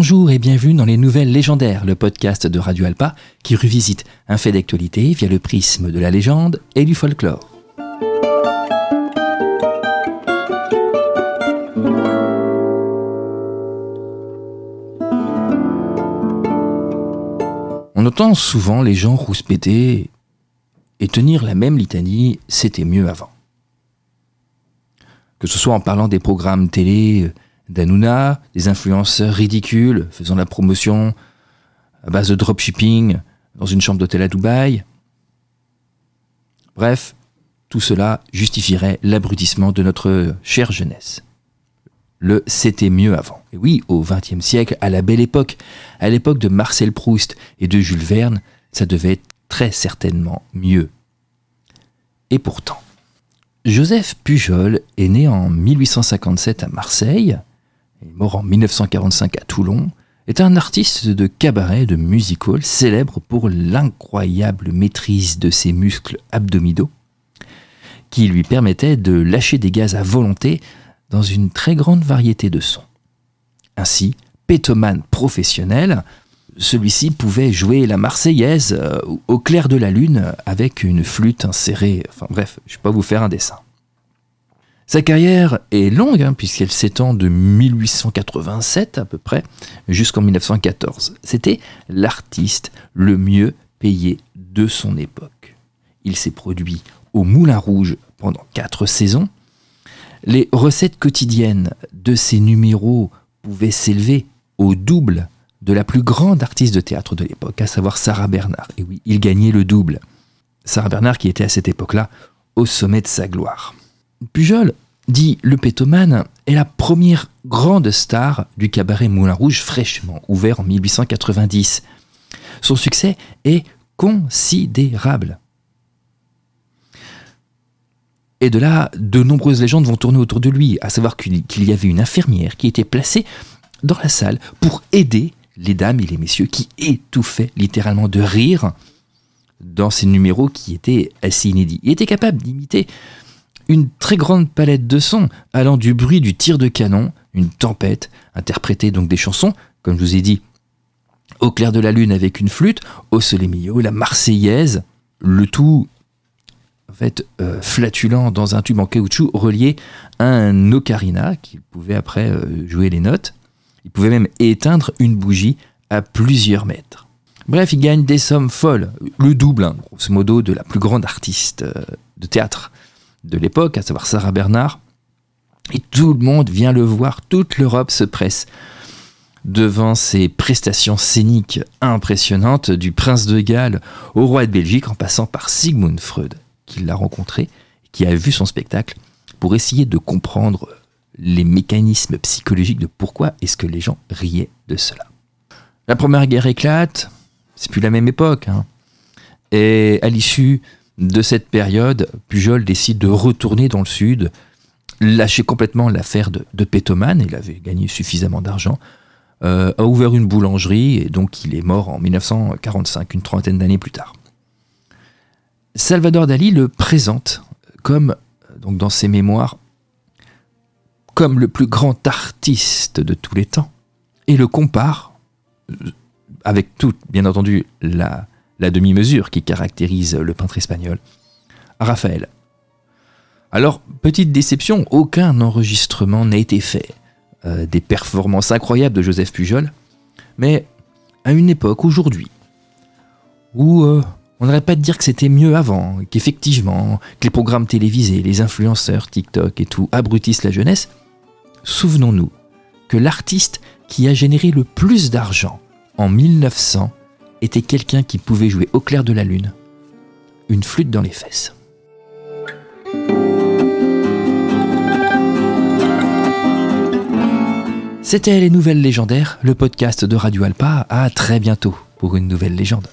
Bonjour et bienvenue dans les Nouvelles Légendaires, le podcast de Radio Alpa qui revisite un fait d'actualité via le prisme de la légende et du folklore. On entend souvent les gens rouspéter et tenir la même litanie, c'était mieux avant. Que ce soit en parlant des programmes télé d'Anouna, des influenceurs ridicules faisant la promotion à base de dropshipping dans une chambre d'hôtel à Dubaï. Bref, tout cela justifierait l'abrutissement de notre chère jeunesse. Le c'était mieux avant. Et oui, au XXe siècle, à la belle époque, à l'époque de Marcel Proust et de Jules Verne, ça devait être très certainement mieux. Et pourtant, Joseph Pujol est né en 1857 à Marseille, mort en 1945 à Toulon, est un artiste de cabaret, de musical, célèbre pour l'incroyable maîtrise de ses muscles abdominaux, qui lui permettait de lâcher des gaz à volonté dans une très grande variété de sons. Ainsi, pétomane professionnel, celui-ci pouvait jouer la Marseillaise euh, au clair de la lune avec une flûte insérée. Enfin bref, je ne vais pas vous faire un dessin. Sa carrière est longue, hein, puisqu'elle s'étend de 1887 à peu près jusqu'en 1914. C'était l'artiste le mieux payé de son époque. Il s'est produit au Moulin Rouge pendant quatre saisons. Les recettes quotidiennes de ses numéros pouvaient s'élever au double de la plus grande artiste de théâtre de l'époque, à savoir Sarah Bernard. Et oui, il gagnait le double. Sarah Bernard qui était à cette époque-là au sommet de sa gloire. Pujol, dit le pétomane, est la première grande star du cabaret Moulin Rouge fraîchement ouvert en 1890. Son succès est considérable. Et de là, de nombreuses légendes vont tourner autour de lui, à savoir qu'il y avait une infirmière qui était placée dans la salle pour aider les dames et les messieurs qui étouffaient littéralement de rire dans ces numéros qui étaient assez inédits. Il était capable d'imiter une très grande palette de sons, allant du bruit du tir de canon, une tempête, interpréter donc des chansons, comme je vous ai dit, au clair de la lune avec une flûte, au soleil la Marseillaise, le tout en fait euh, flatulant dans un tube en caoutchouc relié à un ocarina qui pouvait après euh, jouer les notes. Il pouvait même éteindre une bougie à plusieurs mètres. Bref, il gagne des sommes folles, le double, hein, grosso modo, de la plus grande artiste euh, de théâtre de l'époque, à savoir Sarah Bernard. Et tout le monde vient le voir, toute l'Europe se presse devant ses prestations scéniques impressionnantes, du prince de Galles au roi de Belgique, en passant par Sigmund Freud, qui l'a rencontré, qui a vu son spectacle, pour essayer de comprendre les mécanismes psychologiques de pourquoi est-ce que les gens riaient de cela. La première guerre éclate, c'est plus la même époque, hein. et à l'issue de cette période, Pujol décide de retourner dans le sud, lâcher complètement l'affaire de, de il avait gagné suffisamment d'argent, euh, a ouvert une boulangerie et donc il est mort en 1945, une trentaine d'années plus tard. Salvador Dali le présente comme, dans ses mémoires, comme le plus grand artiste de tous les temps et le compare, avec toute, bien entendu, la, la demi-mesure qui caractérise le peintre espagnol, Raphaël. Alors, petite déception, aucun enregistrement n'a été fait. Euh, des performances incroyables de Joseph Pujol, mais à une époque, aujourd'hui, où euh, on n'aurait pas de dire que c'était mieux avant, qu'effectivement, que les programmes télévisés, les influenceurs, TikTok et tout abrutissent la jeunesse, souvenons-nous que l'artiste qui a généré le plus d'argent en 1900 était quelqu'un qui pouvait jouer au clair de la lune, une flûte dans les fesses. C'était les nouvelles légendaires, le podcast de Radio Alpa. À très bientôt pour une nouvelle légende.